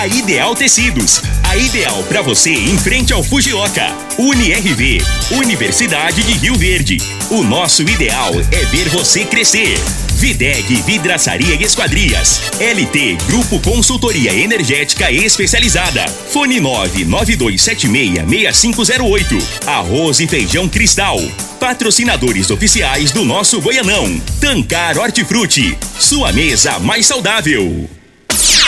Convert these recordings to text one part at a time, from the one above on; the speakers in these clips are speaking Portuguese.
A Ideal Tecidos. A ideal para você em frente ao Fujioka. UniRV. Universidade de Rio Verde. O nosso ideal é ver você crescer. Videg Vidraçaria e Esquadrias. LT Grupo Consultoria Energética Especializada. Fone 992766508. Arroz e Feijão Cristal. Patrocinadores oficiais do nosso Goianão. Tancar Hortifruti. Sua mesa mais saudável.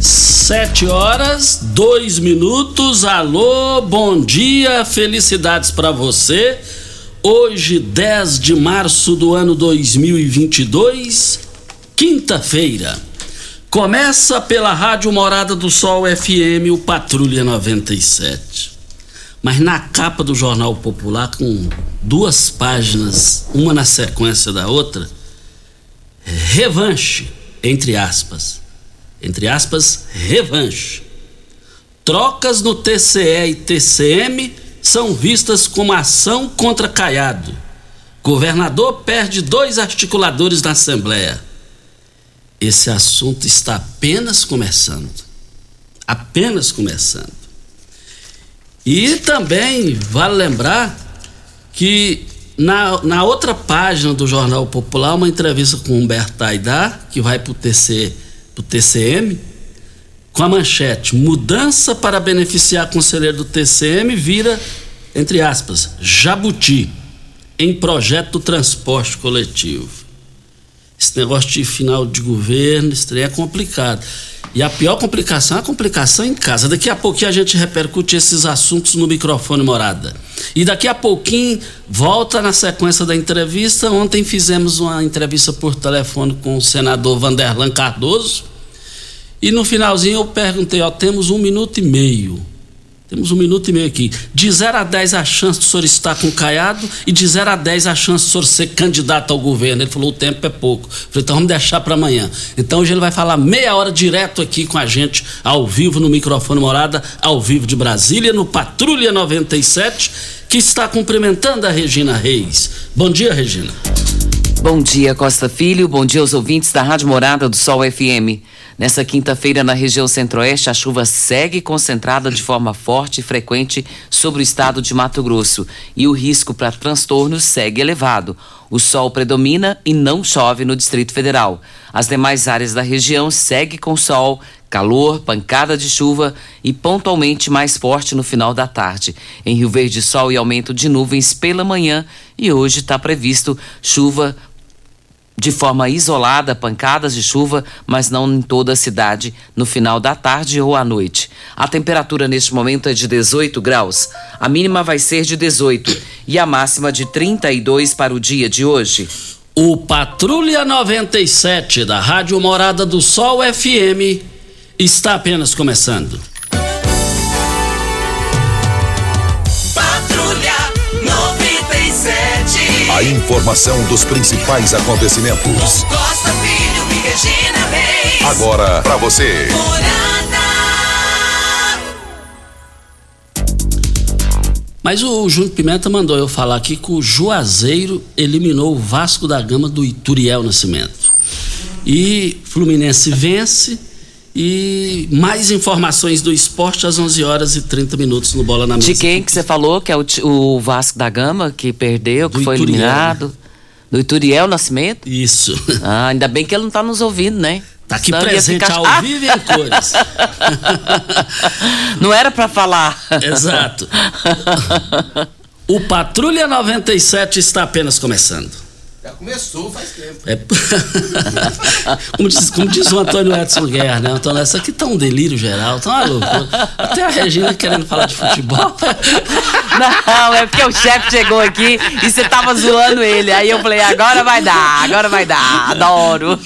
Sete horas, dois minutos. Alô, bom dia, felicidades para você. Hoje, 10 de março do ano 2022, quinta-feira. Começa pela Rádio Morada do Sol FM, o Patrulha 97. Mas na capa do Jornal Popular, com duas páginas, uma na sequência da outra, revanche, entre aspas entre aspas, revanche. Trocas no TCE e TCM são vistas como ação contra Caiado. Governador perde dois articuladores na Assembleia. Esse assunto está apenas começando. Apenas começando. E também vale lembrar que na, na outra página do Jornal Popular, uma entrevista com Humberto Aidar, que vai para o TCE do TCM, com a manchete: mudança para beneficiar conselheiro do TCM vira, entre aspas, jabuti em projeto transporte coletivo. Esse negócio de final de governo, isso é complicado. E a pior complicação é a complicação em casa. Daqui a pouquinho a gente repercute esses assuntos no microfone morada. E daqui a pouquinho volta na sequência da entrevista. Ontem fizemos uma entrevista por telefone com o senador Vanderlan Cardoso. E no finalzinho eu perguntei: ó, temos um minuto e meio temos um minuto e meio aqui. De 0 a 10 a chance do senhor estar com o Caiado e de 0 a 10 a chance do senhor ser candidato ao governo. Ele falou: o tempo é pouco. Eu falei: então vamos deixar para amanhã. Então hoje ele vai falar meia hora direto aqui com a gente, ao vivo no microfone Morada, ao vivo de Brasília, no Patrulha 97, que está cumprimentando a Regina Reis. Bom dia, Regina. Bom dia, Costa Filho. Bom dia aos ouvintes da Rádio Morada do Sol FM. Nessa quinta-feira, na região centro-oeste, a chuva segue concentrada de forma forte e frequente sobre o estado de Mato Grosso e o risco para transtornos segue elevado. O sol predomina e não chove no Distrito Federal. As demais áreas da região seguem com sol, calor, pancada de chuva e pontualmente mais forte no final da tarde. Em Rio Verde, sol e aumento de nuvens pela manhã e hoje está previsto chuva de forma isolada, pancadas de chuva, mas não em toda a cidade, no final da tarde ou à noite. A temperatura neste momento é de 18 graus. A mínima vai ser de 18 e a máxima de 32 para o dia de hoje. O Patrulha 97 da Rádio Morada do Sol FM está apenas começando. A informação dos principais acontecimentos. Costa Filho e Regina Reis. Agora para você. Mas o Júnior Pimenta mandou eu falar aqui que o Juazeiro eliminou o Vasco da Gama do Ituriel Nascimento. E Fluminense vence E mais informações do esporte às 11 horas e 30 minutos no Bola na Mesa. De quem que você falou que é o, o Vasco da Gama que perdeu, que Do foi Ituriel, eliminado? Do Ituriel Nascimento? Isso. Ah, ainda bem que ele não tá nos ouvindo, né? Tá aqui Senão presente ficar- ao vivo e em cores. Não era pra falar. Exato. O Patrulha 97 está apenas começando. Já começou faz tempo. É... como, diz, como diz o Antônio Edson Guerra, né? Antônio, isso aqui tá um delírio geral, tá uma loucura. Até a Regina querendo falar de futebol. Não, é porque o chefe chegou aqui e você tava zoando ele. Aí eu falei, agora vai dar, agora vai dar, adoro.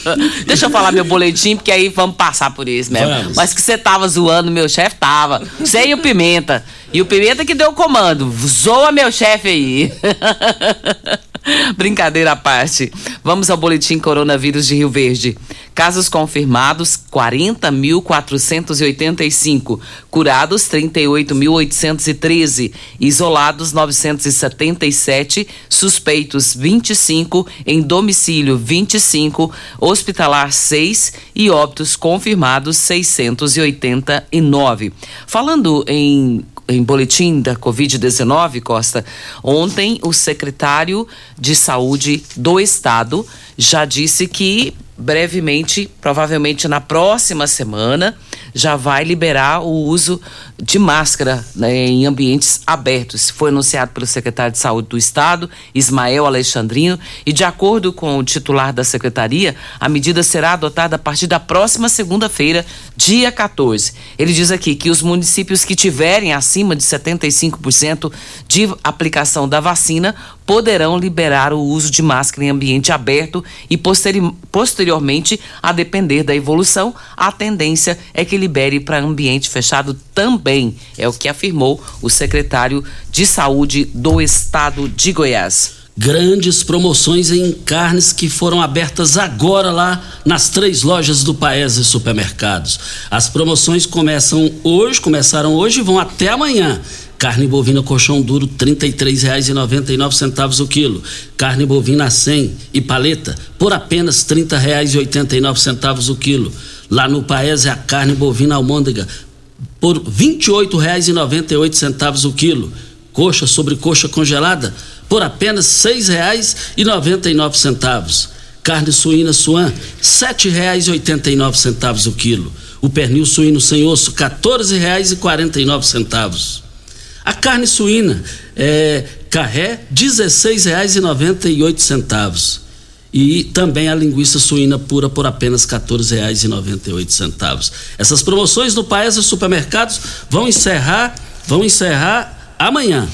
Deixa eu falar meu boletim, porque aí vamos passar por isso mesmo. Vamos. Mas que você tava zoando, meu chefe tava. Você e o Pimenta. E o Pimenta que deu o comando. Zoa meu chefe aí. Brincadeira à parte. Vamos ao boletim coronavírus de Rio Verde. Casos confirmados 40.485, curados 38.813, isolados 977, suspeitos 25, em domicílio 25, hospitalar 6 e óbitos confirmados 689. Falando em em boletim da Covid-19, Costa, ontem o secretário de Saúde do Estado já disse que brevemente, provavelmente na próxima semana, já vai liberar o uso de máscara né, em ambientes abertos. Foi anunciado pelo secretário de Saúde do Estado, Ismael Alexandrino, e de acordo com o titular da secretaria, a medida será adotada a partir da próxima segunda-feira, dia 14. Ele diz aqui que os municípios que tiverem acima de 75% de aplicação da vacina poderão liberar o uso de máscara em ambiente aberto e posteri posteriormente, a depender da evolução, a tendência é que libere para ambiente fechado também, é o que afirmou o secretário de Saúde do Estado de Goiás. Grandes promoções em carnes que foram abertas agora lá nas três lojas do Paese Supermercados. As promoções começam hoje, começaram hoje e vão até amanhã. Carne bovina colchão duro R$ 33,99 o quilo. Carne bovina 100 e paleta por apenas R$ 30,89 o quilo. Lá no Paese a carne bovina almôndega por R$ 28,98 o quilo. Coxa sobre coxa congelada por apenas R$ 6,99. Carne suína suan, R$ 7,89 o quilo. O pernil suíno sem osso, R$ 14,49. A carne suína é, carré, R$ 16,98. E também a linguiça suína pura por apenas R$ 14,98. Essas promoções no Paese Supermercados vão encerrar, vão encerrar amanhã.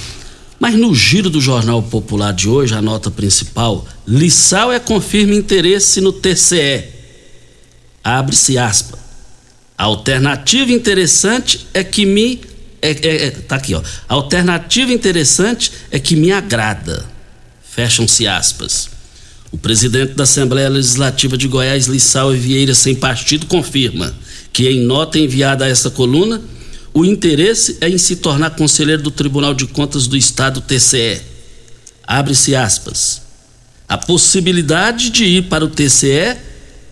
Mas no giro do Jornal Popular de hoje, a nota principal, Lissau é confirma interesse no TCE. Abre-se aspa. A alternativa interessante é que me é, é, é, tá aqui, ó. A alternativa interessante é que me agrada. Fecham-se aspas. O presidente da Assembleia Legislativa de Goiás, Lissau Vieira Sem Partido, confirma que, em nota enviada a esta coluna, o interesse é em se tornar conselheiro do Tribunal de Contas do Estado, TCE. Abre-se aspas. A possibilidade de ir para o TCE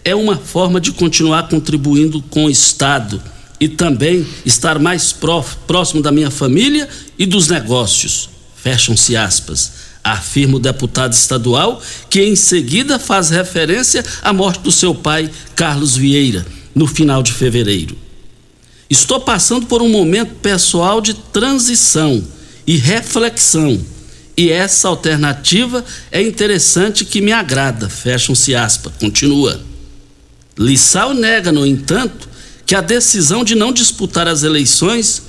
é uma forma de continuar contribuindo com o Estado e também estar mais próximo da minha família e dos negócios. Fecham-se aspas. Afirma o deputado estadual, que em seguida faz referência à morte do seu pai, Carlos Vieira, no final de fevereiro. Estou passando por um momento pessoal de transição e reflexão, e essa alternativa é interessante que me agrada. Fecham-se aspas. Continua. Lissau nega, no entanto, que a decisão de não disputar as eleições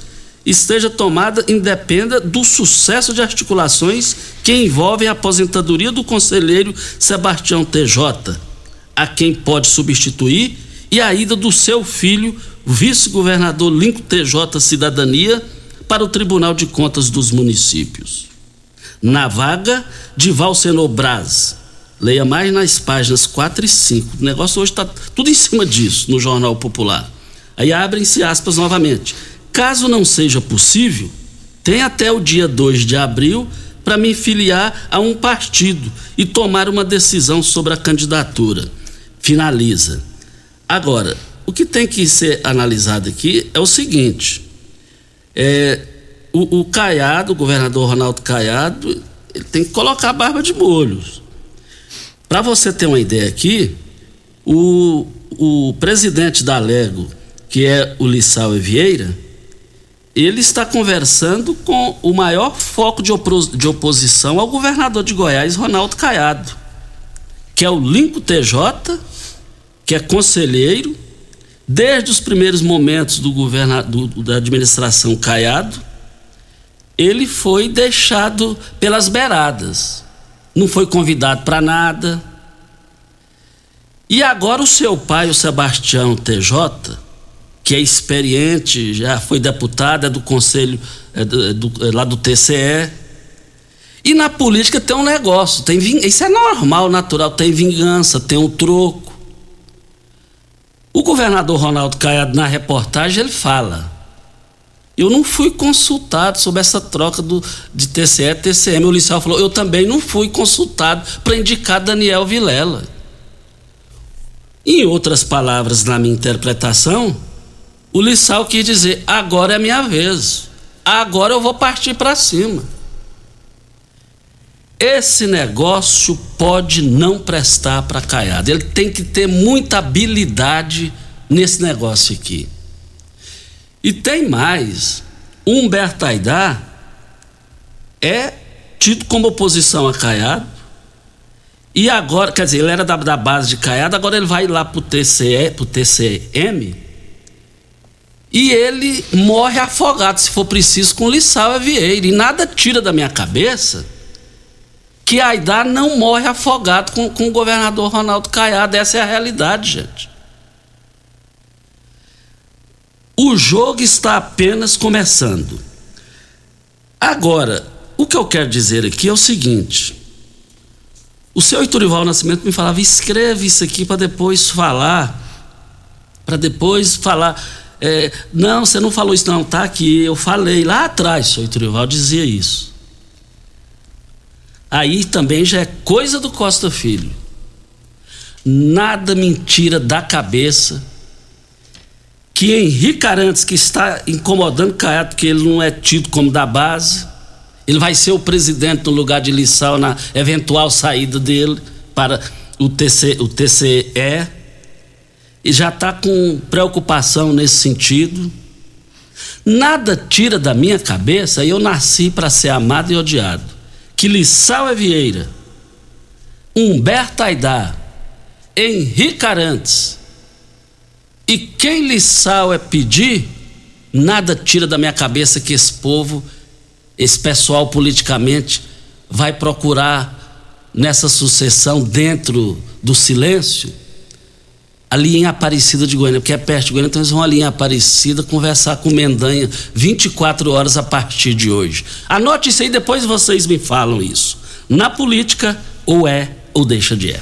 esteja tomada independa do sucesso de articulações que envolvem a aposentadoria do conselheiro Sebastião TJ, a quem pode substituir, e a ida do seu filho, vice-governador Lincoln TJ Cidadania, para o Tribunal de Contas dos Municípios. Na vaga de Valsenor Braz. Leia mais nas páginas 4 e 5. O negócio hoje está tudo em cima disso no Jornal Popular. Aí abrem-se aspas novamente. Caso não seja possível, tem até o dia 2 de abril para me filiar a um partido e tomar uma decisão sobre a candidatura. Finaliza. Agora, o que tem que ser analisado aqui é o seguinte: é, o, o Caiado, o governador Ronaldo Caiado, ele tem que colocar a barba de molhos. Para você ter uma ideia aqui, o, o presidente da Lego, que é o Lissau Vieira, ele está conversando com o maior foco de, de oposição ao governador de Goiás, Ronaldo Caiado, que é o Linco TJ, que é conselheiro, desde os primeiros momentos do governo da administração Caiado, ele foi deixado pelas beiradas. Não foi convidado para nada. E agora o seu pai, o Sebastião TJ, que é experiente, já foi deputado, é do conselho é do, é do, é lá do TCE. E na política tem um negócio, tem isso é normal, natural, tem vingança, tem um troco. O governador Ronaldo Caiado, na reportagem, ele fala: Eu não fui consultado sobre essa troca do, de TCE TCM. O Licial falou: Eu também não fui consultado para indicar Daniel Vilela. Em outras palavras, na minha interpretação, o Lissau quis dizer: agora é minha vez, agora eu vou partir para cima. Esse negócio pode não prestar para Caiado. Ele tem que ter muita habilidade nesse negócio aqui. E tem mais: Humberto Aidar é tido como oposição a Caiado. E agora, quer dizer, ele era da, da base de Caiado, agora ele vai lá para o TCM e ele morre afogado, se for preciso, com Lissau Vieira. E nada tira da minha cabeça que Aidar não morre afogado com, com o governador Ronaldo Caiado. Essa é a realidade, gente. O jogo está apenas começando. Agora, o que eu quero dizer aqui é o seguinte. O seu Iturival Nascimento me falava: escreve isso aqui para depois falar. Para depois falar é, não, você não falou isso, não, tá aqui. Eu falei lá atrás, o Trival dizia isso. Aí também já é coisa do Costa Filho. Nada mentira da cabeça que Henrique Arantes, que está incomodando Caiado, porque ele não é tido como da base, ele vai ser o presidente no lugar de Lissau na eventual saída dele para o, TC, o TCE e já está com preocupação nesse sentido. Nada tira da minha cabeça, eu nasci para ser amado e odiado. Que Lissau é Vieira, Humberto Aidar, Henrique Arantes, e quem Lissau é pedir, nada tira da minha cabeça que esse povo, esse pessoal politicamente, vai procurar nessa sucessão dentro do silêncio ali em Aparecida de Goiânia, porque é perto de Goiânia, então eles vão ali em Aparecida conversar com Mendanha 24 horas a partir de hoje. Anote isso aí, depois vocês me falam isso. Na política, ou é ou deixa de é.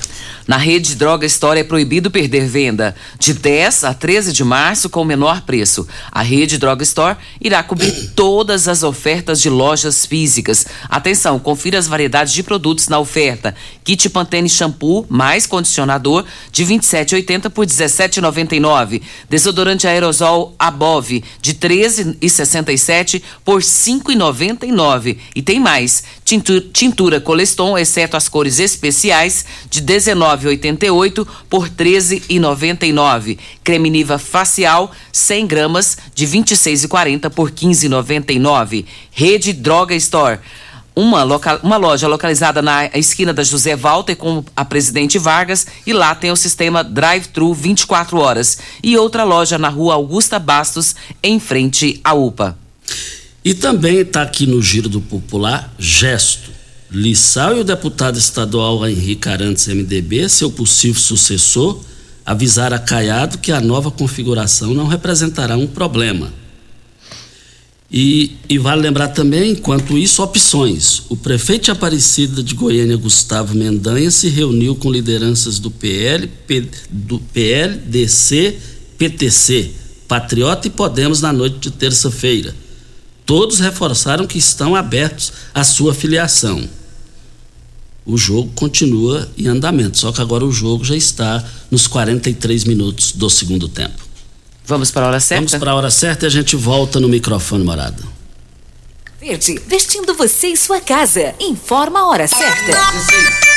Na rede Droga Store é proibido perder venda de 10 a 13 de março com o menor preço. A rede Droga Store irá cobrir todas as ofertas de lojas físicas. Atenção, confira as variedades de produtos na oferta. Kit Pantene shampoo mais condicionador de 27,80 por 17,99. Desodorante aerosol Above de 13,67 por 5,99. E tem mais, tintura, tintura Coleston, exceto as cores especiais, de 19 9,88 por 13,99. Creme Niva facial 100 gramas de 26,40 por 15,99. Rede Droga Store. Uma, uma loja localizada na esquina da José Walter com a Presidente Vargas e lá tem o sistema Drive-Thru 24 horas. E outra loja na rua Augusta Bastos, em frente à UPA. E também está aqui no Giro do Popular Gesto Lissau e o deputado estadual Henrique Arantes, MDB, seu possível sucessor, avisar a Caiado que a nova configuração não representará um problema. E, e, vale lembrar também, enquanto isso, opções. O prefeito de Aparecida de Goiânia, Gustavo Mendanha, se reuniu com lideranças do PL, P, do PL, DC, PTC, Patriota e Podemos na noite de terça-feira. Todos reforçaram que estão abertos à sua filiação o jogo continua em andamento, só que agora o jogo já está nos 43 minutos do segundo tempo. Vamos para a hora certa? Vamos para a hora certa e a gente volta no microfone, morada. Verde, vestindo você em sua casa. Informa a hora certa.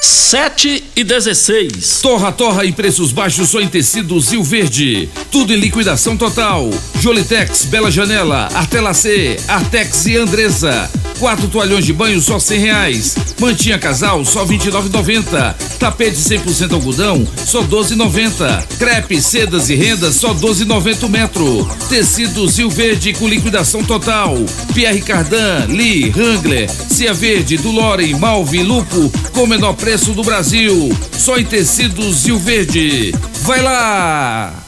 7 e 16. Torra, torra e preços baixos só em tecidos Rio Verde. Tudo em liquidação total. Jolitex, Bela Janela, Artelacê, Artex e Andresa. Quatro toalhões de banho só cem reais. Mantinha casal só vinte e nove noventa. Tapete 100% algodão só doze noventa. Crepe, sedas e rendas só doze noventa o metro. Tecidos Rio Verde com liquidação total. Pierre Cardan, Lee, Wrangler, Cia Verde, Dulore, Malve, Lupo com menor preço do Brasil. Só em tecidos Rio Verde. Vai lá!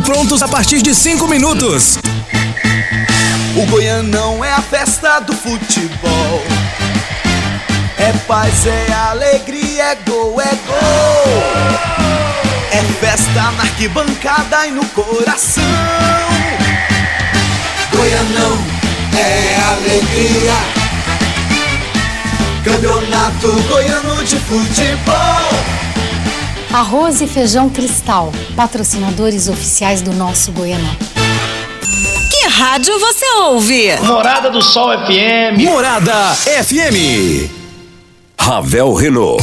prontos a partir de 5 minutos. O Goianão é a festa do futebol. É paz, é alegria, é gol, é gol. É festa na arquibancada e no coração. Goianão é alegria. Campeonato Goiano de Futebol. Arroz e Feijão Cristal, patrocinadores oficiais do nosso Goianão. Que rádio você ouve? Morada do Sol FM. Morada FM. Ravel Renault.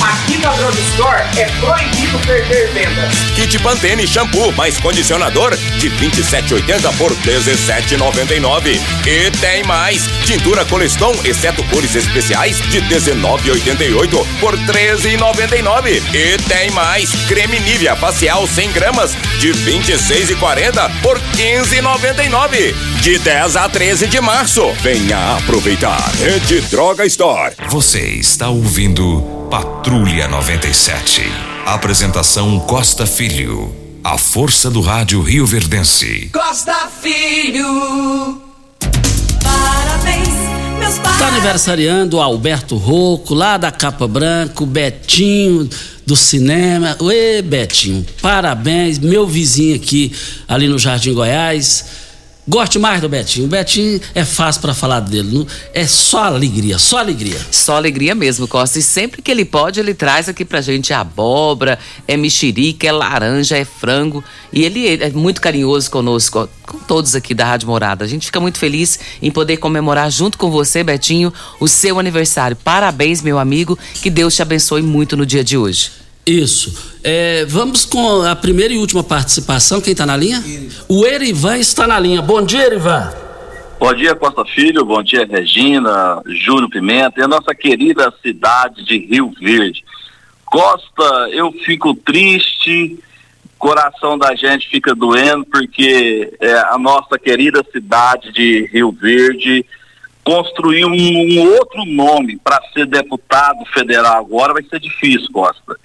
Aqui na Drug Store é proibido perder vendas. Kit Pantene shampoo mais condicionador de 27,80 por 17,99. E tem mais. Tintura Coleston, exceto cores especiais, de 19,88 por 13,99. E tem mais. Creme Nivea facial 100 gramas de 26,40 por 15,99. De 10 a 13 de março. Venha aproveitar. Rede Droga Store. Você está ouvindo Patrulha 97. Apresentação Costa Filho. A força do rádio Rio Verdense. Costa Filho. Parabéns, meus Tá parabéns. aniversariando o Alberto Rocco, lá da Capa Branca, o Betinho do cinema. Ê, Betinho, parabéns, meu vizinho aqui, ali no Jardim Goiás. Goste mais do Betinho. O Betinho é fácil pra falar dele, não? é só alegria, só alegria. Só alegria mesmo, Costa. E sempre que ele pode, ele traz aqui pra gente abóbora, é mexerica, é laranja, é frango. E ele é muito carinhoso conosco, com todos aqui da Rádio Morada. A gente fica muito feliz em poder comemorar junto com você, Betinho, o seu aniversário. Parabéns, meu amigo. Que Deus te abençoe muito no dia de hoje. Isso. É, vamos com a primeira e última participação. Quem está na linha? O Erivan está na linha. Bom dia, Erivan. Bom dia, Costa Filho. Bom dia, Regina, Júnior Pimenta e a nossa querida cidade de Rio Verde. Costa, eu fico triste, coração da gente fica doendo, porque é, a nossa querida cidade de Rio Verde construiu um, um outro nome para ser deputado federal agora, vai ser difícil, Costa.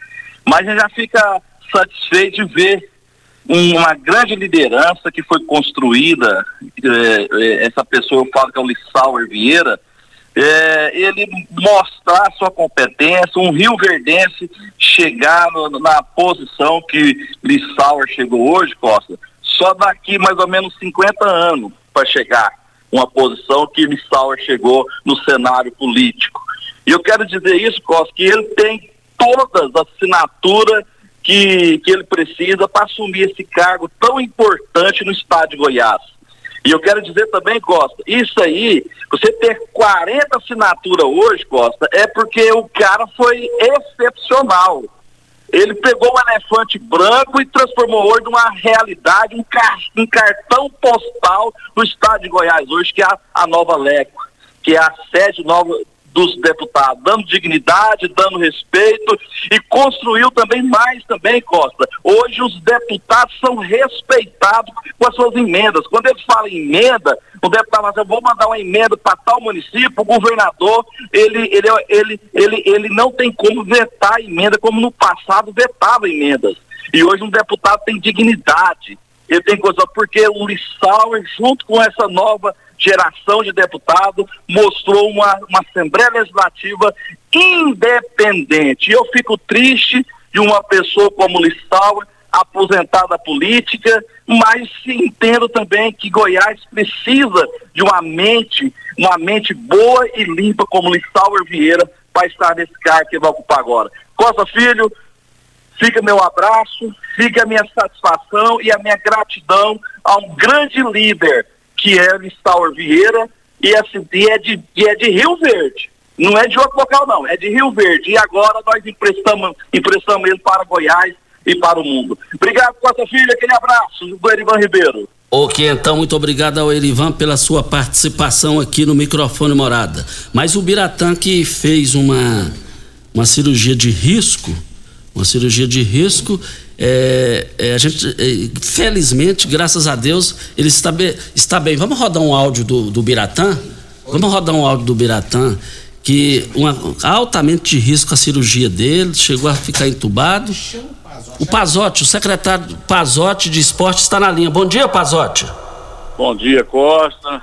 Mas a gente já fica satisfeito de ver um- uma grande liderança que foi construída, eh, eh, essa pessoa eu falo que é o Lissauer Vieira, eh, ele mostrar sua competência, um Rio Verdense chegar no- na posição que Lissauer chegou hoje, Costa, só daqui mais ou menos 50 anos para chegar uma posição que Lissauer chegou no cenário político. E eu quero dizer isso, Costa, que ele tem todas as assinaturas que, que ele precisa para assumir esse cargo tão importante no estado de Goiás. E eu quero dizer também, Costa, isso aí, você ter 40 assinaturas hoje, Costa, é porque o cara foi excepcional. Ele pegou um elefante branco e transformou hoje numa realidade, um, car um cartão postal do estado de Goiás hoje, que é a, a nova Leco, que é a sede nova dos deputados, dando dignidade, dando respeito e construiu também mais também, Costa. Hoje os deputados são respeitados com as suas emendas. Quando eles falam em emenda, o deputado fala assim, vou mandar uma emenda para tal município, o governador, ele, ele, ele, ele, ele não tem como vetar a emenda, como no passado vetava emendas. E hoje um deputado tem dignidade, ele tem coisa, porque o Lissauer, junto com essa nova geração de deputados, mostrou uma, uma Assembleia Legislativa independente. Eu fico triste de uma pessoa como Lissauer, aposentada política, mas entendo também que Goiás precisa de uma mente, uma mente boa e limpa como Lissauer Vieira para estar nesse cargo que vai ocupar agora. Costa Filho, fica meu abraço, fica a minha satisfação e a minha gratidão a um grande líder que é Lissauer Vieira, e, assim, e, é de, e é de Rio Verde. Não é de outro local, não, é de Rio Verde. E agora nós emprestamos, emprestamos ele para Goiás e para o mundo. Obrigado, Costa Filho, aquele abraço do Erivan Ribeiro. Ok, então, muito obrigado ao Erivan pela sua participação aqui no microfone Morada. Mas o Biratã que fez uma, uma cirurgia de risco, uma cirurgia de risco, é, é, a gente, é, felizmente, graças a Deus, ele está, be, está bem. Vamos rodar um áudio do, do Biratã? Vamos rodar um áudio do Biratã, que uma, altamente de risco a cirurgia dele, chegou a ficar entubado. O Pazotti, o secretário Pazotti de Esporte está na linha. Bom dia, Pazotti. Bom dia, Costa.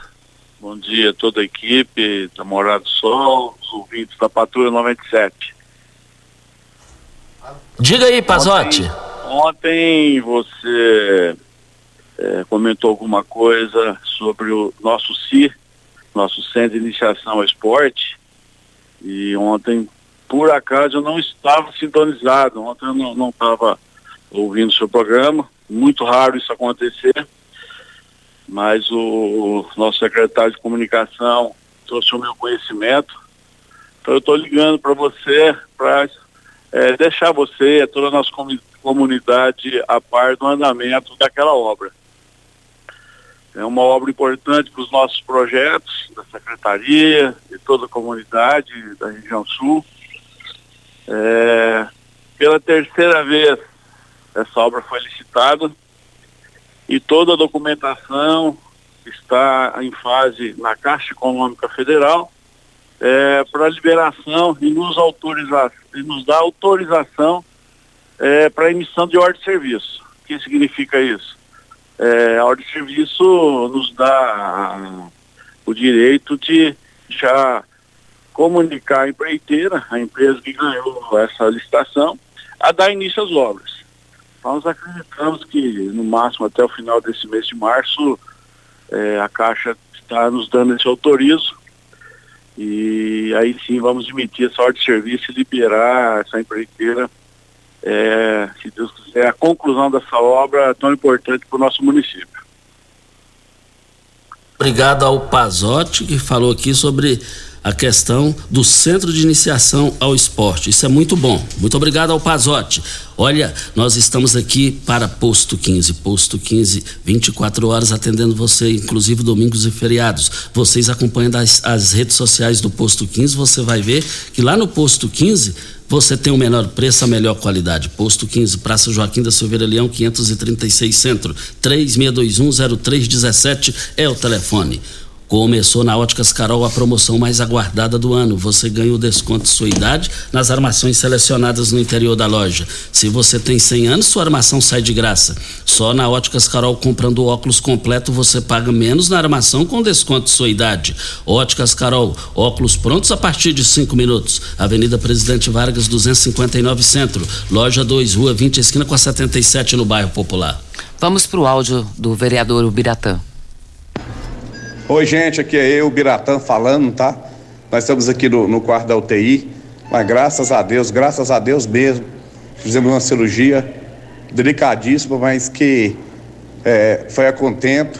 Bom dia toda a equipe da Morada do Sol, os ouvintes da Patrulha 97. Diga aí, Pazotti. Ontem... Ontem você é, comentou alguma coisa sobre o nosso CIR, nosso Centro de Iniciação ao Esporte, e ontem, por acaso, eu não estava sintonizado, ontem eu não estava ouvindo o seu programa, muito raro isso acontecer, mas o, o nosso secretário de comunicação trouxe o meu conhecimento, então eu estou ligando para você para é, deixar você, toda a nossa comunidade a par do andamento daquela obra. É uma obra importante para os nossos projetos da Secretaria, de toda a comunidade da região sul. É, pela terceira vez essa obra foi licitada e toda a documentação está em fase na Caixa Econômica Federal é, para liberação e nos, autorizar, e nos dar autorização é, para emissão de ordem de serviço. O que significa isso? É, a ordem de serviço nos dá o direito de já comunicar a empreiteira, a empresa que ganhou essa licitação, a dar início às obras. Nós acreditamos que no máximo até o final desse mês de março é, a Caixa está nos dando esse autorizo e aí sim vamos emitir essa ordem de serviço e liberar essa empreiteira é, se Deus quiser, a conclusão dessa obra tão importante para o nosso município. Obrigado ao Pazotti, que falou aqui sobre a questão do centro de iniciação ao esporte. Isso é muito bom. Muito obrigado ao Pazotti. Olha, nós estamos aqui para Posto 15. Posto 15, 24 horas atendendo você, inclusive domingos e feriados. Vocês acompanhando as, as redes sociais do Posto 15, você vai ver que lá no Posto 15 você tem o menor preço, a melhor qualidade. Posto 15, Praça Joaquim da Silveira Leão, 536 Centro. 36210317 é o telefone. Começou na Óticas Carol a promoção mais aguardada do ano. Você ganha o desconto de sua idade nas armações selecionadas no interior da loja. Se você tem 100 anos, sua armação sai de graça. Só na Óticas Carol, comprando óculos completo, você paga menos na armação com desconto de sua idade. Óticas Carol, óculos prontos a partir de 5 minutos. Avenida Presidente Vargas, 259 Centro. Loja 2, Rua 20, esquina com a 77 no bairro Popular. Vamos para o áudio do vereador Ubiratã. Oi, gente, aqui é eu, Biratã, falando, tá? Nós estamos aqui no, no quarto da UTI, mas graças a Deus, graças a Deus mesmo, fizemos uma cirurgia delicadíssima, mas que é, foi a contento,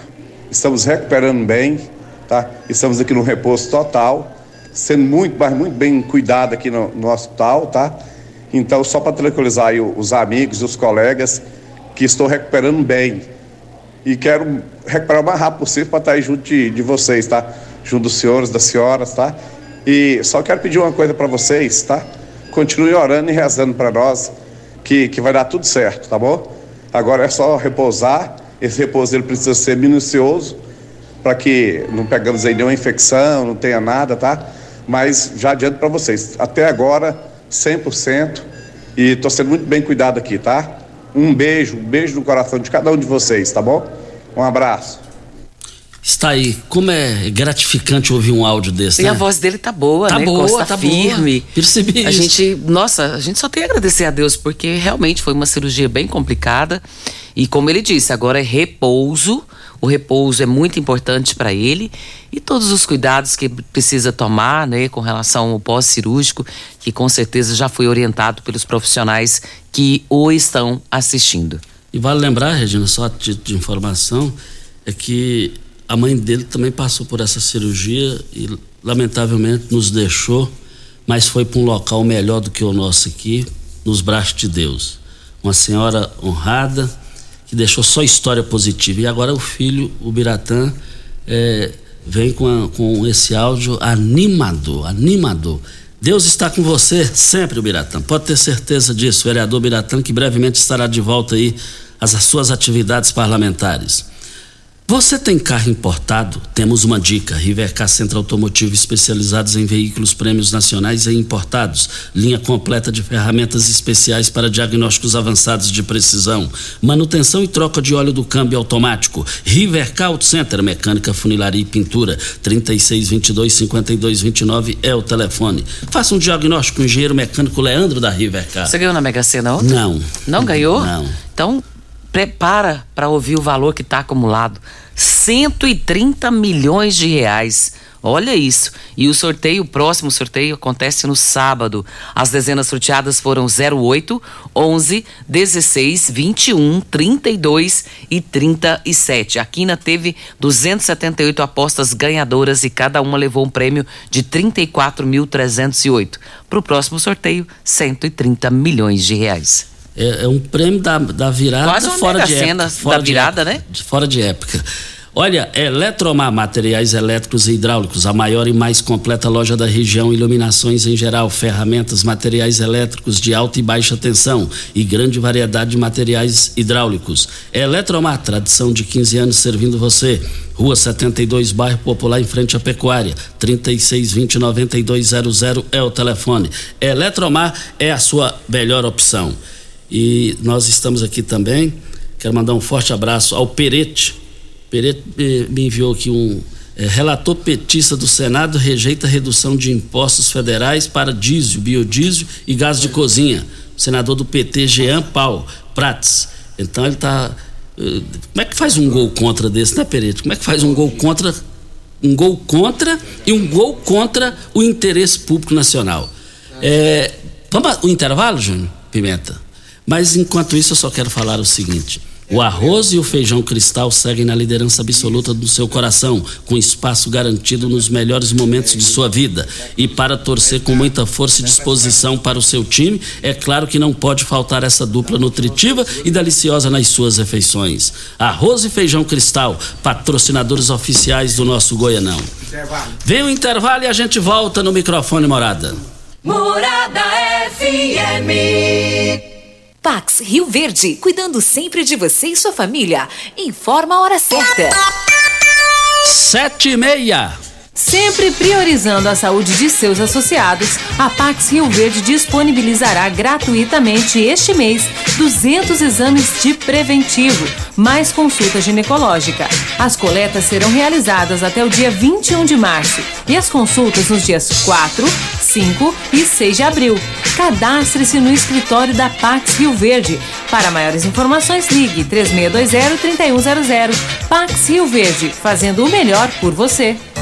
estamos recuperando bem, tá? Estamos aqui no repouso total, sendo muito, mas muito bem cuidado aqui no, no hospital, tá? Então, só para tranquilizar os amigos, os colegas, que estou recuperando bem, e quero recuperar o mais rápido possível para estar aí junto de, de vocês, tá? Junto dos senhores, das senhoras, tá? E só quero pedir uma coisa para vocês, tá? Continue orando e rezando para nós, que, que vai dar tudo certo, tá bom? Agora é só repousar, esse repouso ele precisa ser minucioso, para que não pegamos aí nenhuma infecção, não tenha nada, tá? Mas já adianto para vocês, até agora, 100%, e estou sendo muito bem cuidado aqui, tá? Um beijo, um beijo no coração de cada um de vocês, tá bom? Um abraço. Está aí. Como é gratificante ouvir um áudio desse, E né? a voz dele tá boa, Tá né? boa, Costa tá firme. boa. Percebi A isso. gente, nossa, a gente só tem a agradecer a Deus porque realmente foi uma cirurgia bem complicada e como ele disse, agora é repouso. O repouso é muito importante para ele e todos os cuidados que precisa tomar, né, com relação ao pós-cirúrgico, que com certeza já foi orientado pelos profissionais que o estão assistindo. E vale lembrar, Regina, só a título de informação, é que a mãe dele também passou por essa cirurgia e lamentavelmente nos deixou, mas foi para um local melhor do que o nosso aqui, nos braços de Deus. Uma senhora honrada que deixou só história positiva. E agora o filho, o Biratã, é, vem com, a- com esse áudio animador, animador. Deus está com você sempre, Biratã. Pode ter certeza disso, vereador Biratã, que brevemente estará de volta aí às às suas atividades parlamentares. Você tem carro importado? Temos uma dica: Rivercar Centro Automotivo especializados em veículos prêmios nacionais e importados. Linha completa de ferramentas especiais para diagnósticos avançados de precisão. Manutenção e troca de óleo do câmbio automático. Rivercar Auto Center, mecânica, funilaria e pintura. 3622-5229 é o telefone. Faça um diagnóstico com o engenheiro mecânico Leandro da Rivercar. Você ganhou na Mega Sena ontem? Não. Não ganhou? Não. Então, prepara para ouvir o valor que está acumulado. 130 milhões de reais. Olha isso. E o sorteio, o próximo sorteio, acontece no sábado. As dezenas sorteadas foram 08, 11, 16, 21, 32 e 37. A Quina teve 278 apostas ganhadoras e cada uma levou um prêmio de 34.308. Para o próximo sorteio, 130 milhões de reais. É, é um prêmio da, da virada Quase uma fora de época. fora da de virada, época, né? de- Fora de época. Olha, Eletromar Materiais Elétricos e Hidráulicos, a maior e mais completa loja da região, iluminações em geral, ferramentas, materiais elétricos de alta e baixa tensão e grande variedade de materiais hidráulicos. Eletromar, tradição de 15 anos servindo você. Rua 72, bairro Popular, em frente à Pecuária. 3620-9200 é o telefone. Eletromar é a sua melhor opção. E nós estamos aqui também. Quero mandar um forte abraço ao Perete. Perete eh, me enviou aqui um. eh, relator petista do Senado rejeita redução de impostos federais para diesel, biodiesel e gás de cozinha. Senador do PT, Jean Paul Prats. Então ele está. como é que faz um gol contra desse, né, Perete? Como é que faz um gol contra um gol contra e um gol contra o interesse público nacional. É, vamos o intervalo, Júnior Pimenta? Mas enquanto isso eu só quero falar o seguinte. O arroz e o feijão cristal seguem na liderança absoluta do seu coração, com espaço garantido nos melhores momentos de sua vida. E para torcer com muita força e disposição para o seu time, é claro que não pode faltar essa dupla nutritiva e deliciosa nas suas refeições. Arroz e feijão cristal, patrocinadores oficiais do nosso Goianão. Vem o intervalo e a gente volta no microfone Morada. Morada FM. Pax Rio Verde, cuidando sempre de você e sua família. Informa a hora certa. Sete e meia. Sempre priorizando a saúde de seus associados, a Pax Rio Verde disponibilizará gratuitamente este mês 200 exames de preventivo, mais consulta ginecológica. As coletas serão realizadas até o dia 21 de março e as consultas nos dias 4, 5 e 6 de abril. Cadastre-se no escritório da Pax Rio Verde. Para maiores informações, ligue 3620-3100. Pax Rio Verde, fazendo o melhor por você.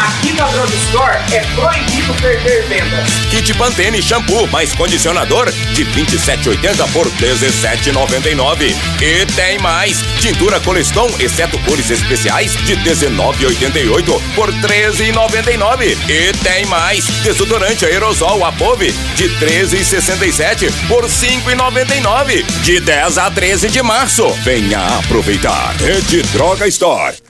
Aqui na Drug Store é proibido perder vendas. Kit Pantene Shampoo mais condicionador de 27,80 por 17,99. E tem mais. Tintura Coleston, exceto cores especiais, de 19,88 por 13,99. E tem mais. Desodorante aerosol Apove de 13,67 por 5,99. De 10 a 13 de março. Venha aproveitar. É de Droga Store.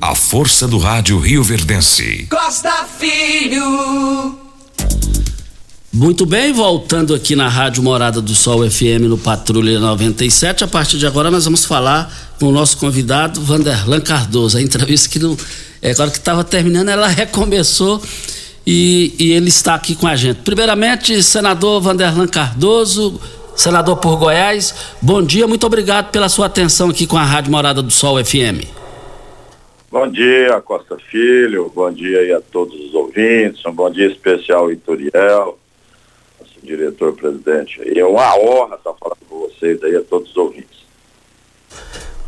A força do rádio Rio Verdense. Costa Filho. Muito bem, voltando aqui na Rádio Morada do Sol FM no Patrulha 97. A partir de agora nós vamos falar com o nosso convidado Vanderlan Cardoso. A entrevista que não. É, agora que estava terminando, ela recomeçou e, e ele está aqui com a gente. Primeiramente, senador Vanderlan Cardoso, senador por Goiás, bom dia, muito obrigado pela sua atenção aqui com a Rádio Morada do Sol FM. Bom dia, Costa Filho, bom dia aí a todos os ouvintes, um bom dia especial ao Itoriel, nosso diretor-presidente. É uma honra estar falando com vocês aí, a todos os ouvintes.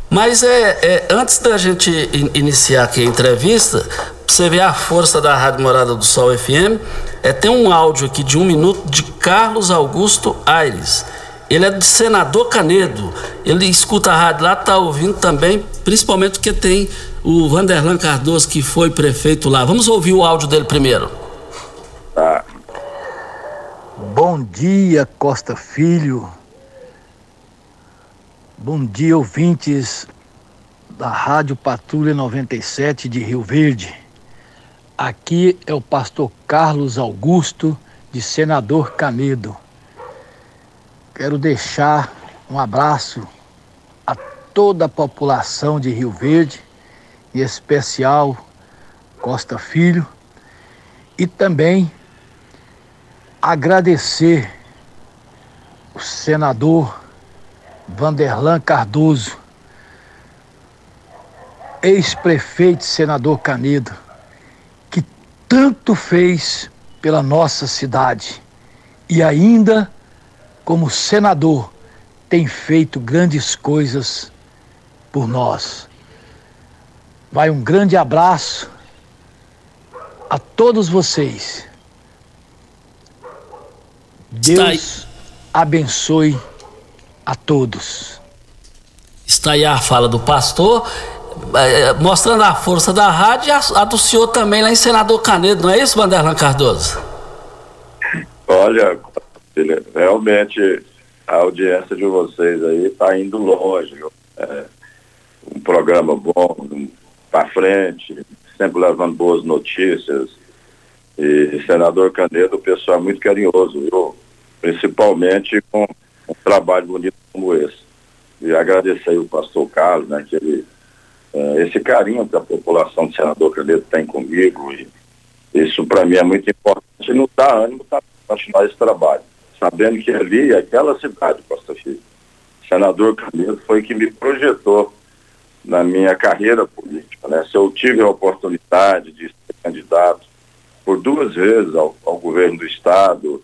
Mas é, é antes da gente in, iniciar aqui a entrevista, você ver a força da Rádio Morada do Sol FM, é, tem um áudio aqui de um minuto de Carlos Augusto Aires. Ele é de senador Canedo. Ele escuta a rádio lá, tá ouvindo também, principalmente porque tem o Vanderlan Cardoso, que foi prefeito lá. Vamos ouvir o áudio dele primeiro. Tá. Bom dia, Costa Filho. Bom dia, ouvintes da Rádio Patrulha 97 de Rio Verde. Aqui é o pastor Carlos Augusto, de Senador Canedo. Quero deixar um abraço a toda a população de Rio Verde, em especial Costa Filho, e também agradecer o senador Vanderlan Cardoso, ex-prefeito senador Canedo, que tanto fez pela nossa cidade e ainda, como senador, tem feito grandes coisas por nós. Vai um grande abraço a todos vocês. Deus abençoe a todos. Está aí a fala do pastor, eh, mostrando a força da rádio e a, a do senhor também lá em Senador Canedo, não é isso, Vanderlan Cardoso? Olha, realmente a audiência de vocês aí está indo longe. É, um programa bom, para frente, sempre levando boas notícias. E senador Canedo, o pessoal é muito carinhoso, viu? Principalmente com um trabalho bonito como esse. E agradecer o pastor Carlos, né, que ele, uh, esse carinho que a população de Senador Canedo tem comigo, e isso para mim é muito importante e não dá ânimo para continuar esse trabalho. Sabendo que ali, aquela cidade, Costa Filho, senador Canedo foi que me projetou na minha carreira política. Né? Se eu tive a oportunidade de ser candidato por duas vezes ao, ao governo do Estado,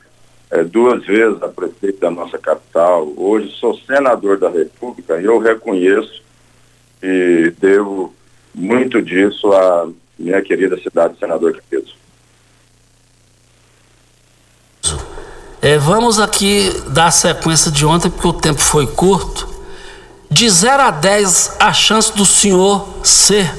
é, duas vezes a prefeito da nossa capital, hoje sou senador da República e eu reconheço e devo muito disso à minha querida cidade, senador Capeso. É, vamos aqui dar sequência de ontem, porque o tempo foi curto. De 0 a 10, a chance do senhor ser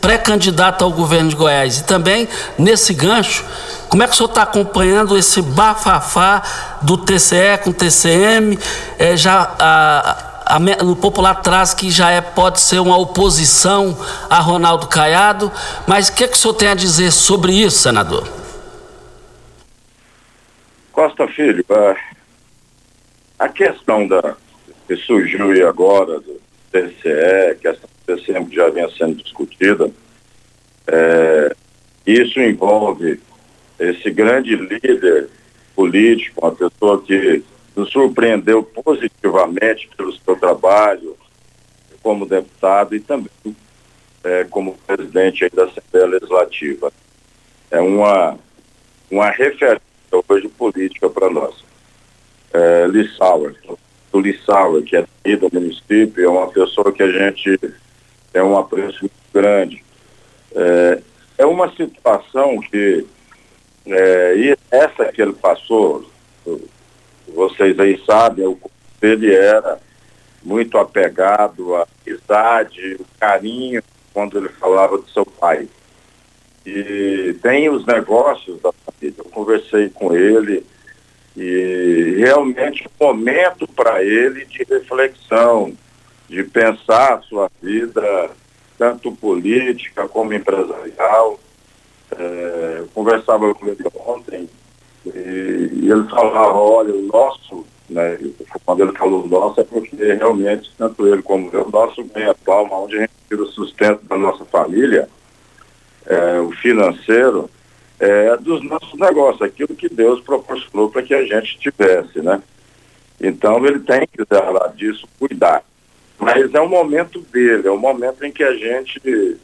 pré-candidato ao governo de Goiás. E também, nesse gancho, como é que o senhor está acompanhando esse bafafá do TCE com o TCM? É, já a, a, no popular traz que já é, pode ser uma oposição a Ronaldo Caiado, mas o que, que o senhor tem a dizer sobre isso, senador? Costa Filho, a, a questão da, que surgiu agora do TCE, que essa TCM já vinha sendo discutida, é, isso envolve esse grande líder político, uma pessoa que nos surpreendeu positivamente pelo seu trabalho como deputado e também é, como presidente da Assembleia Legislativa. É uma, uma referência hoje política para nós. É, Lissauer, o Lissauer, que é do município, é uma pessoa que a gente tem um apreço muito grande. É, é uma situação que é, e essa que ele passou, vocês aí sabem, ele era muito apegado à amizade, o carinho, quando ele falava do seu pai. E tem os negócios da família. Eu conversei com ele e realmente um momento para ele de reflexão, de pensar a sua vida, tanto política como empresarial. É, eu conversava com ele ontem e, e, ele falava, olha, o nosso, né, quando ele falou nosso é porque realmente, tanto ele como eu, nosso bem atual, onde a gente tira o sustento da nossa família, é, o financeiro, é dos nossos negócios, aquilo que Deus proporcionou para que a gente tivesse, né? Então ele tem que lá disso, cuidar. Mas é um momento dele, é um momento em que a gente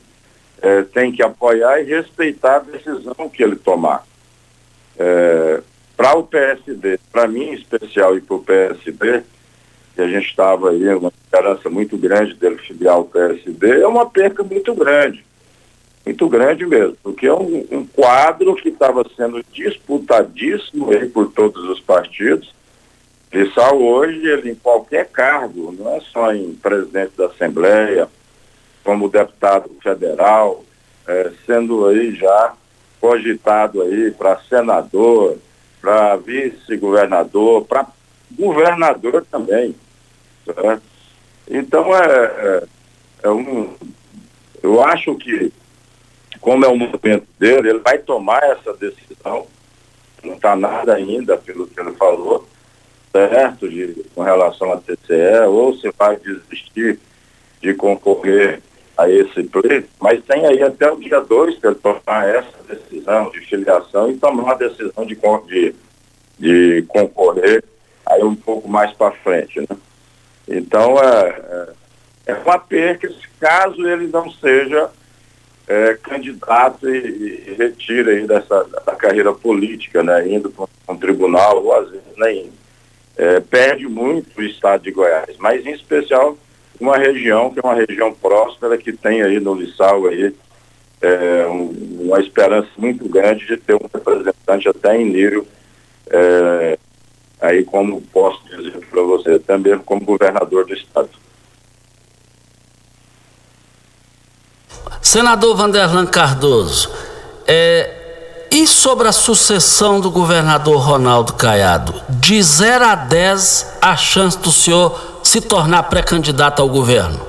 é, tem que apoiar e respeitar a decisão que ele tomar. É, para o PSD, para mim em especial e para o PSD, que a gente estava aí, uma esperança muito grande dele filiar o PSD, é uma perca muito grande. Muito grande mesmo, porque é um, um quadro que estava sendo disputadíssimo aí por todos os partidos. Lissau hoje, ele em qualquer cargo, não é só em presidente da Assembleia, como deputado federal, é, sendo aí já cogitado aí para senador, para vice-governador, para governador também. Certo? Então é, é, é, um. Eu acho que, como é o momento dele, ele vai tomar essa decisão. Não está nada ainda, pelo que ele falou, certo, de, com relação à TCE, ou se vai desistir de concorrer a esse pleito, mas tem aí até o dia 2 para ele tomar essa decisão de filiação e tomar uma decisão de, de de concorrer aí um pouco mais para frente. Né? Então, é, é, é uma perca caso ele não seja é, candidato e, e retira aí dessa da carreira política, né, indo para um tribunal ou às vezes nem é, perde muito o estado de Goiás, mas em especial uma região que é uma região próspera que tem aí no Lissau aí é, um, uma esperança muito grande de ter um representante até em nível é, aí como posso dizer para você também como governador do estado. Senador Vanderlan Cardoso, é, e sobre a sucessão do governador Ronaldo Caiado? De 0 a 10, a chance do senhor se tornar pré-candidato ao governo?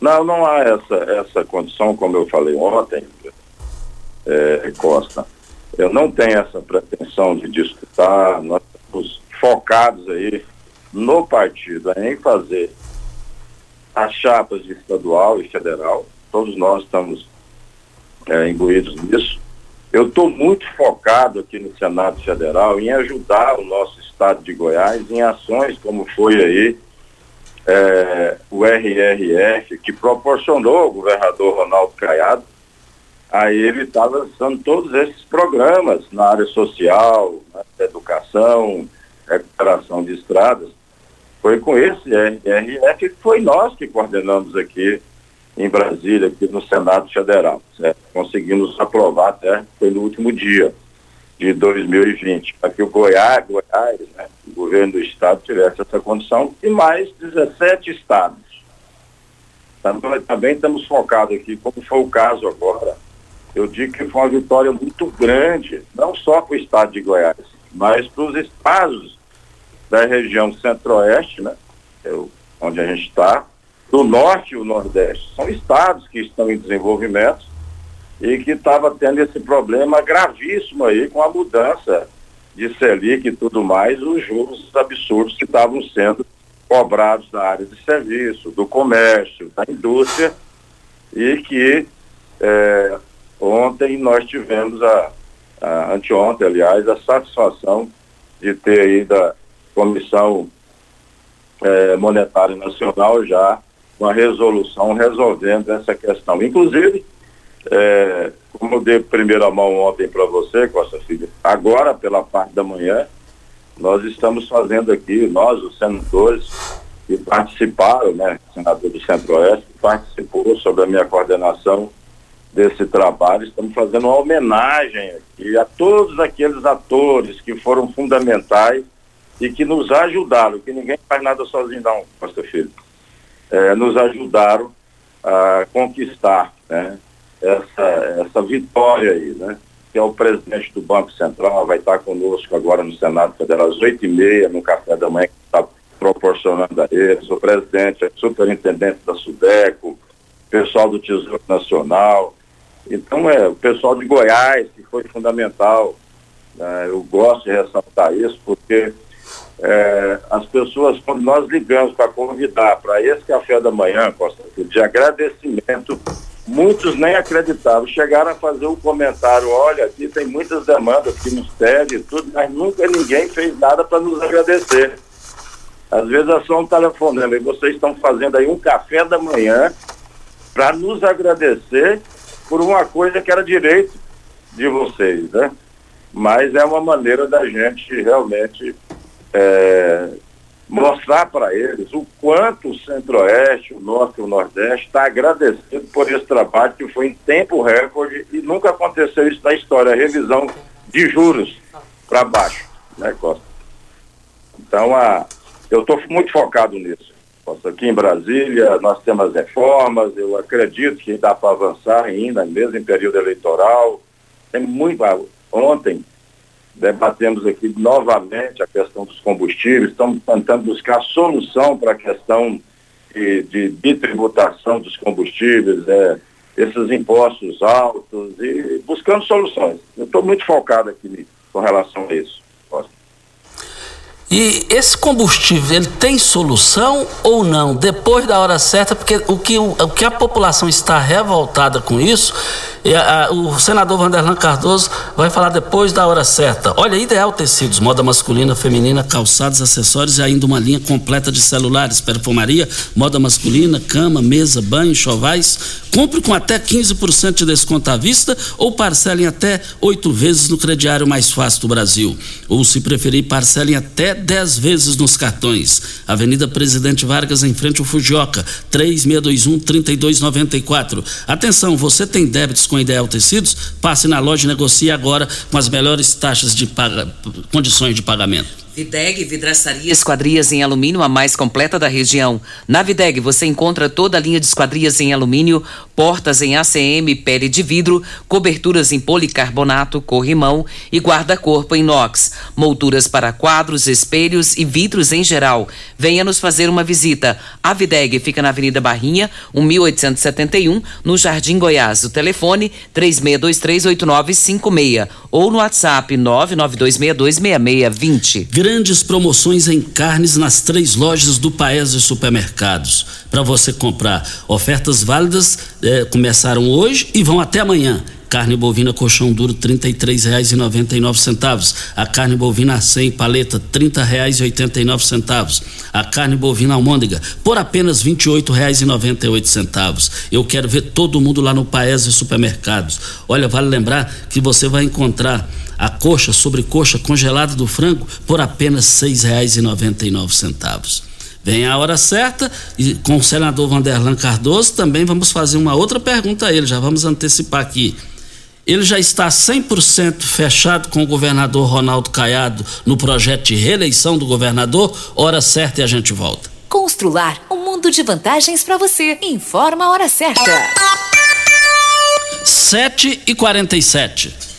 Não, não há essa, essa condição, como eu falei ontem, é, Costa. Eu não tenho essa pretensão de disputar, nós estamos focados aí no partido em fazer as chapas de estadual e federal, todos nós estamos é, imbuídos nisso. Eu estou muito focado aqui no Senado Federal em ajudar o nosso estado de Goiás em ações como foi aí é, o RRF, que proporcionou ao governador Ronaldo Caiado, aí ele está lançando todos esses programas na área social, na educação, recuperação de estradas. Foi com esse RRF que foi nós que coordenamos aqui em Brasília, aqui no Senado Federal. Certo? Conseguimos aprovar até, foi no último dia de 2020, para que o Goiás, Goiás né, o governo do estado tivesse essa condição e mais 17 estados. Também, também estamos focados aqui, como foi o caso agora. Eu digo que foi uma vitória muito grande, não só para o estado de Goiás, mas para os estados da região centro-oeste, né, é onde a gente está, do norte e o nordeste. São estados que estão em desenvolvimento e que estava tendo esse problema gravíssimo aí com a mudança de Selic e tudo mais, os juros absurdos que estavam sendo cobrados da área de serviço, do comércio, da indústria, e que é, ontem nós tivemos a, a, anteontem, aliás, a satisfação de ter aí da Comissão é, Monetária Nacional já uma resolução resolvendo essa questão. Inclusive, é, como eu dei primeira mão ontem para você, Costa Filho, agora pela parte da manhã, nós estamos fazendo aqui, nós, os senadores que participaram, né, senador do Centro-Oeste, participou sobre a minha coordenação desse trabalho, estamos fazendo uma homenagem aqui a todos aqueles atores que foram fundamentais e que nos ajudaram, que ninguém faz nada sozinho não, Costa Filho eh, nos ajudaram a conquistar né, essa, essa vitória aí, né? Que é o presidente do Banco Central, vai estar conosco agora no Senado Federal às oito e meia, no café da manhã, que está proporcionando a eles, o presidente, o superintendente da SUDECO, pessoal do Tesouro Nacional. Então, é, o pessoal de Goiás, que foi fundamental. Né, eu gosto de ressaltar isso, porque é, as pessoas, quando nós ligamos para convidar para esse café da manhã, Costa, de agradecimento, muitos nem acreditavam. Chegaram a fazer um comentário, olha, aqui tem muitas demandas que nos e tudo, mas nunca ninguém fez nada para nos agradecer. Às vezes é só um telefonema e vocês estão fazendo aí um café da manhã para nos agradecer por uma coisa que era direito de vocês, né? Mas é uma maneira da gente realmente é, mostrar para eles o quanto o Centro-Oeste, o Norte e o Nordeste está agradecido por esse trabalho que foi em tempo recorde e nunca aconteceu isso na história, a revisão de juros para baixo, né, Costa? Então, a, eu estou muito focado nisso. Costa, aqui em Brasília, nós temos as reformas, eu acredito que dá para avançar ainda, mesmo em período eleitoral. Tem muito. Ontem, debatemos aqui novamente a questão dos combustíveis, estamos tentando buscar solução para a questão de, de, tributação dos combustíveis, é, esses impostos altos e buscando soluções. Eu estou muito focado aqui com relação a isso. E esse combustível, ele tem solução ou não? Depois da hora certa, porque o que, o, que a população está revoltada com isso o senador Vanderlan Cardoso vai falar depois da hora certa. Olha, Ideal Tecidos, moda masculina, feminina, calçados, acessórios e ainda uma linha completa de celulares, perfumaria, moda masculina, cama, mesa, banho, chovais. Compre com até 15% de desconto à vista ou parcelem até oito vezes no crediário mais fácil do Brasil. Ou, se preferir, parcelem até 10 vezes nos cartões. Avenida Presidente Vargas, em frente ao Fujioka, 3621-3294. Atenção, você tem débitos com Ideal Tecidos? Passe na loja e negocie agora com as melhores taxas de paga, condições de pagamento. Videg Vidraçaria Esquadrias em Alumínio, a mais completa da região. Na Videg você encontra toda a linha de esquadrias em alumínio, portas em ACM, pele de vidro, coberturas em policarbonato, corrimão e guarda-corpo em inox, molduras para quadros, espelhos e vidros em geral. Venha nos fazer uma visita. A Videg fica na Avenida Barrinha, 1871, no Jardim Goiás. O telefone 36238956 ou no WhatsApp 992626620 grandes promoções em carnes nas três lojas do Paese Supermercados. Para você comprar. Ofertas válidas eh, começaram hoje e vão até amanhã. Carne bovina colchão duro R$ 33,99. A carne bovina 100 paleta R$ 30,89. A carne bovina almôndega por apenas R$ 28,98. Eu quero ver todo mundo lá no Paese Supermercados. Olha, vale lembrar que você vai encontrar a coxa sobre coxa congelada do frango por apenas R$ 6,99. Vem a hora certa e com o senador Vanderlan Cardoso também vamos fazer uma outra pergunta a ele, já vamos antecipar aqui. Ele já está 100% fechado com o governador Ronaldo Caiado no projeto de reeleição do governador? Hora certa e a gente volta. Constrular um mundo de vantagens para você. Informa a hora certa. 7 e 47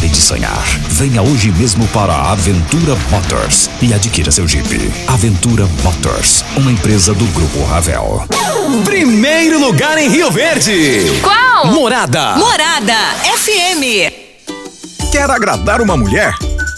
de sonhar. Venha hoje mesmo para a Aventura Motors e adquira seu Jeep. Aventura Motors, uma empresa do Grupo Ravel. Primeiro lugar em Rio Verde. Qual? Morada. Morada FM. Quer agradar uma mulher?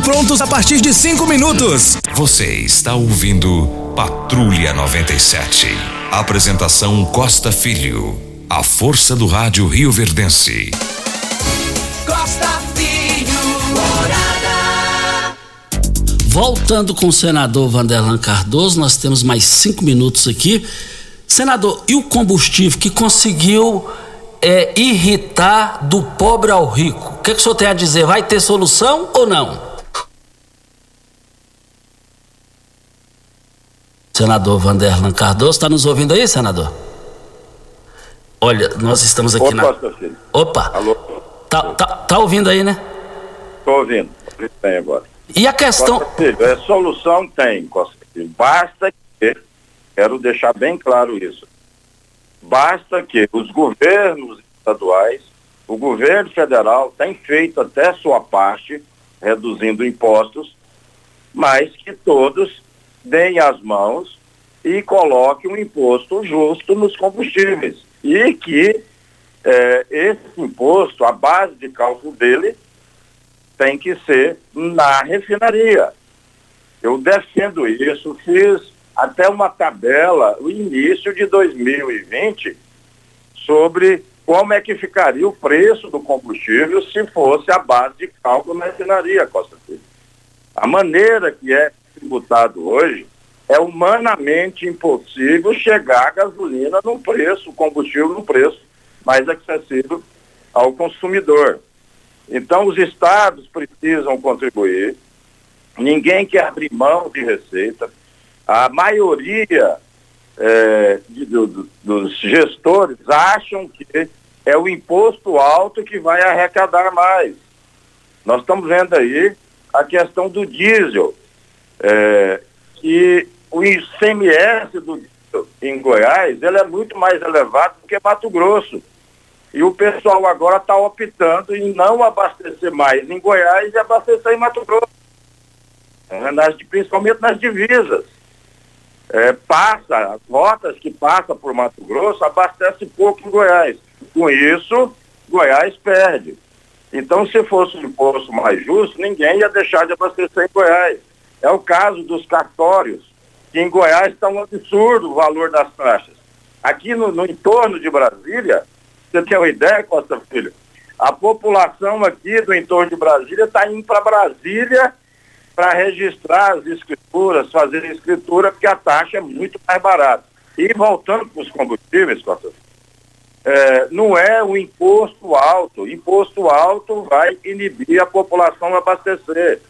prontos a partir de cinco minutos. Você está ouvindo Patrulha 97. Apresentação Costa Filho. A força do rádio Rio Verdense. Costa Filho, morada. voltando com o senador Vanderlan Cardoso, nós temos mais cinco minutos aqui. Senador, e o combustível que conseguiu é, irritar do pobre ao rico? O que, que o senhor tem a dizer? Vai ter solução ou não? Senador Vanderlan Cardoso, está nos ouvindo aí, senador? Olha, nós estamos aqui na. Opa! Alô? Tá, tá, tá ouvindo aí, né? Estou ouvindo. Bem agora. E a questão. Costa Filho, é, solução tem, Costa Filho. Basta que, quero deixar bem claro isso, basta que os governos estaduais, o governo federal tem feito até sua parte, reduzindo impostos, mas que todos deem as mãos e coloquem um imposto justo nos combustíveis e que é, esse imposto, a base de cálculo dele, tem que ser na refinaria. Eu defendo isso, fiz até uma tabela no início de 2020 sobre como é que ficaria o preço do combustível se fosse a base de cálculo na refinaria, Costa Filho. A maneira que é tributado hoje é humanamente impossível chegar a gasolina num preço, combustível num preço mais acessível ao consumidor. Então, os estados precisam contribuir, ninguém quer abrir mão de receita, a maioria é, de, do, dos gestores acham que é o imposto alto que vai arrecadar mais. Nós estamos vendo aí a questão do diesel, é, que o ICMS do, em Goiás ele é muito mais elevado do que Mato Grosso. E o pessoal agora está optando em não abastecer mais em Goiás e abastecer em Mato Grosso. É, nas, principalmente nas divisas. É, passa, as rotas que passam por Mato Grosso abastece pouco em Goiás. Com isso, Goiás perde. Então, se fosse um imposto mais justo, ninguém ia deixar de abastecer em Goiás. É o caso dos cartórios que em Goiás está um absurdo o valor das taxas. Aqui no, no entorno de Brasília, você tem uma ideia, Costa Filho? A população aqui do entorno de Brasília está indo para Brasília para registrar as escrituras, fazer a escritura, porque a taxa é muito mais barata. E voltando para os combustíveis, Costa é, não é o imposto alto. Imposto alto vai inibir a população a abastecer.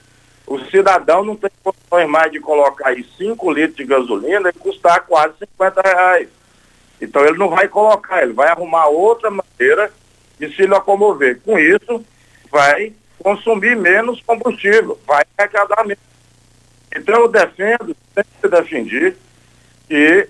O cidadão não tem condições mais de colocar aí 5 litros de gasolina e custar quase 50 reais. Então ele não vai colocar, ele vai arrumar outra maneira de se locomover. Com isso, vai consumir menos combustível, vai arrecadar menos. Então eu defendo, sempre defendi, que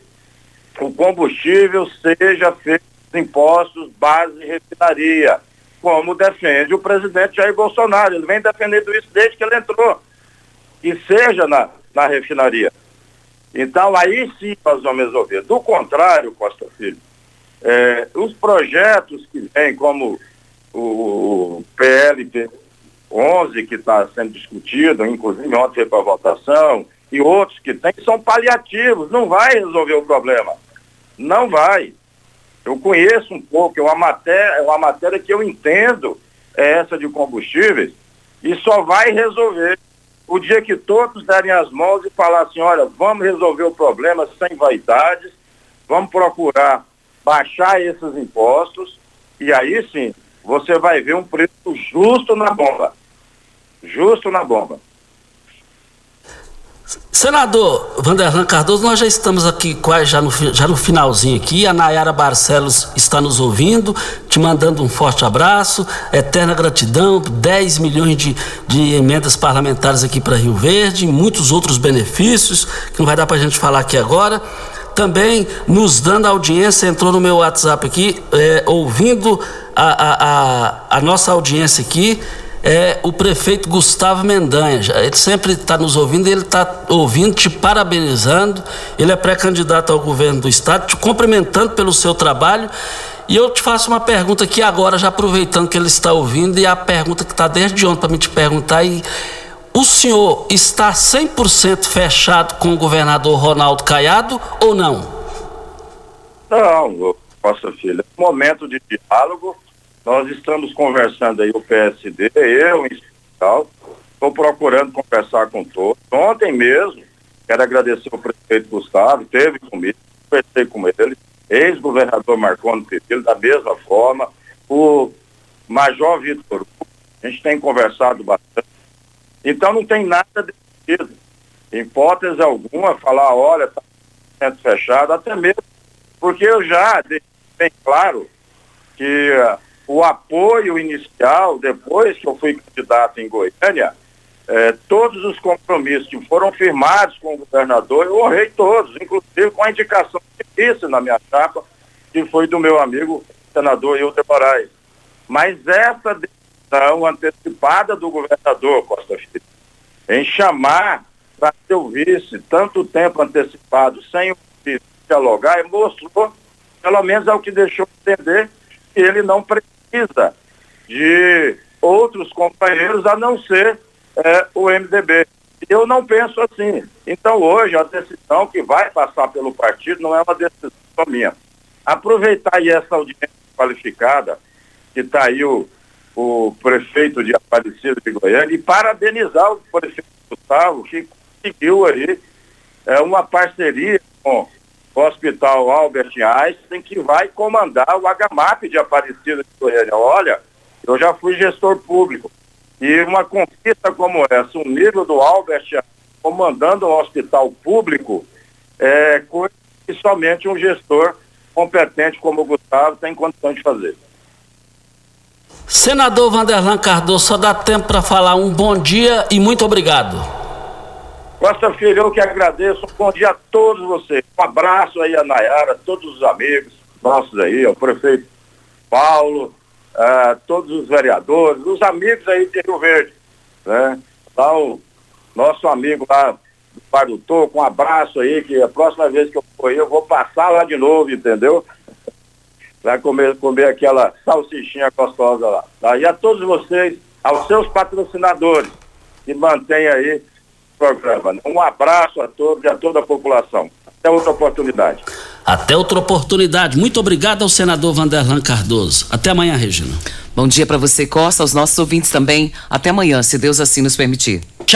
o combustível seja feito impostos base refinaria, como defende o presidente Jair Bolsonaro. Ele vem defendendo isso desde que ele entrou que seja na, na refinaria. Então, aí sim nós vamos resolver. Do contrário, Costa Filho, é, os projetos que vêm, como o, o PLP 11, que está sendo discutido, inclusive ontem foi para votação, e outros que tem, são paliativos, não vai resolver o problema. Não vai. Eu conheço um pouco, é uma matéria, é uma matéria que eu entendo, é essa de combustíveis, e só vai resolver o dia que todos derem as mãos e falar assim, olha, vamos resolver o problema sem vaidades, vamos procurar baixar esses impostos e aí sim você vai ver um preço justo na bomba. Justo na bomba. Senador Vanderlan Cardoso, nós já estamos aqui quase já no, já no finalzinho aqui. A Nayara Barcelos está nos ouvindo, te mandando um forte abraço, eterna gratidão, 10 milhões de, de emendas parlamentares aqui para Rio Verde, muitos outros benefícios, que não vai dar para a gente falar aqui agora. Também nos dando audiência, entrou no meu WhatsApp aqui, é, ouvindo a, a, a, a nossa audiência aqui é o prefeito Gustavo Mendanha. Ele sempre está nos ouvindo, ele está ouvindo, te parabenizando. Ele é pré-candidato ao governo do estado, te cumprimentando pelo seu trabalho. E eu te faço uma pergunta aqui agora, já aproveitando que ele está ouvindo, e a pergunta que está desde ontem para me te perguntar. E o senhor está 100% fechado com o governador Ronaldo Caiado ou não? Não, Costa Filho. É momento de diálogo nós estamos conversando aí, o PSD, eu em especial, estou procurando conversar com todos. Ontem mesmo, quero agradecer ao prefeito Gustavo, teve comigo, conversei com ele, ex-governador Marconi Perillo, da mesma forma, o Major Vitor a gente tem conversado bastante. Então não tem nada decidido. Em hipótese alguma, falar, olha, está fechado, até mesmo porque eu já deixei bem claro que uh, o apoio inicial, depois que eu fui candidato em Goiânia, eh, todos os compromissos que foram firmados com o governador, eu honrei todos, inclusive com a indicação difícil na minha chapa, que foi do meu amigo senador Hilder Moraes. Mas essa decisão antecipada do governador Costa Filho, em chamar para ser o vice tanto tempo antecipado sem o dialogar, mostrou, pelo menos é o que deixou entender, que ele não precisa de outros companheiros a não ser é, o MDB. Eu não penso assim. Então hoje a decisão que vai passar pelo partido não é uma decisão minha. Aproveitar aí essa audiência qualificada, que está aí o, o prefeito de Aparecida de Goiânia, e parabenizar o prefeito Gustavo, que conseguiu aí é, uma parceria com o Hospital Albert Einstein, que vai comandar o HMAP de Aparecida de Goiânia. Olha, eu já fui gestor público. E uma conquista como essa, um nível do Albert comandando um hospital público, é coisa que somente um gestor competente como o Gustavo tem condição de fazer. Senador Vanderlan Cardoso, só dá tempo para falar um bom dia e muito obrigado. Costa Filho, eu que agradeço. Um bom dia a todos vocês. Um abraço aí a Nayara, todos os amigos nossos aí, ao prefeito Paulo, todos os vereadores, os amigos aí de Rio Verde. Né? Lá o nosso amigo lá do Bar do Toco, um abraço aí, que a próxima vez que eu for aí, eu vou passar lá de novo, entendeu? Vai comer, comer aquela salsichinha gostosa lá. Tá? E a todos vocês, aos seus patrocinadores, que mantêm aí o programa. Um abraço a todos e a toda a população. Até outra oportunidade. Até outra oportunidade. Muito obrigado ao senador Vanderlan Cardoso. Até amanhã, Regina. Bom dia para você, Costa, aos nossos ouvintes também. Até amanhã, se Deus assim nos permitir.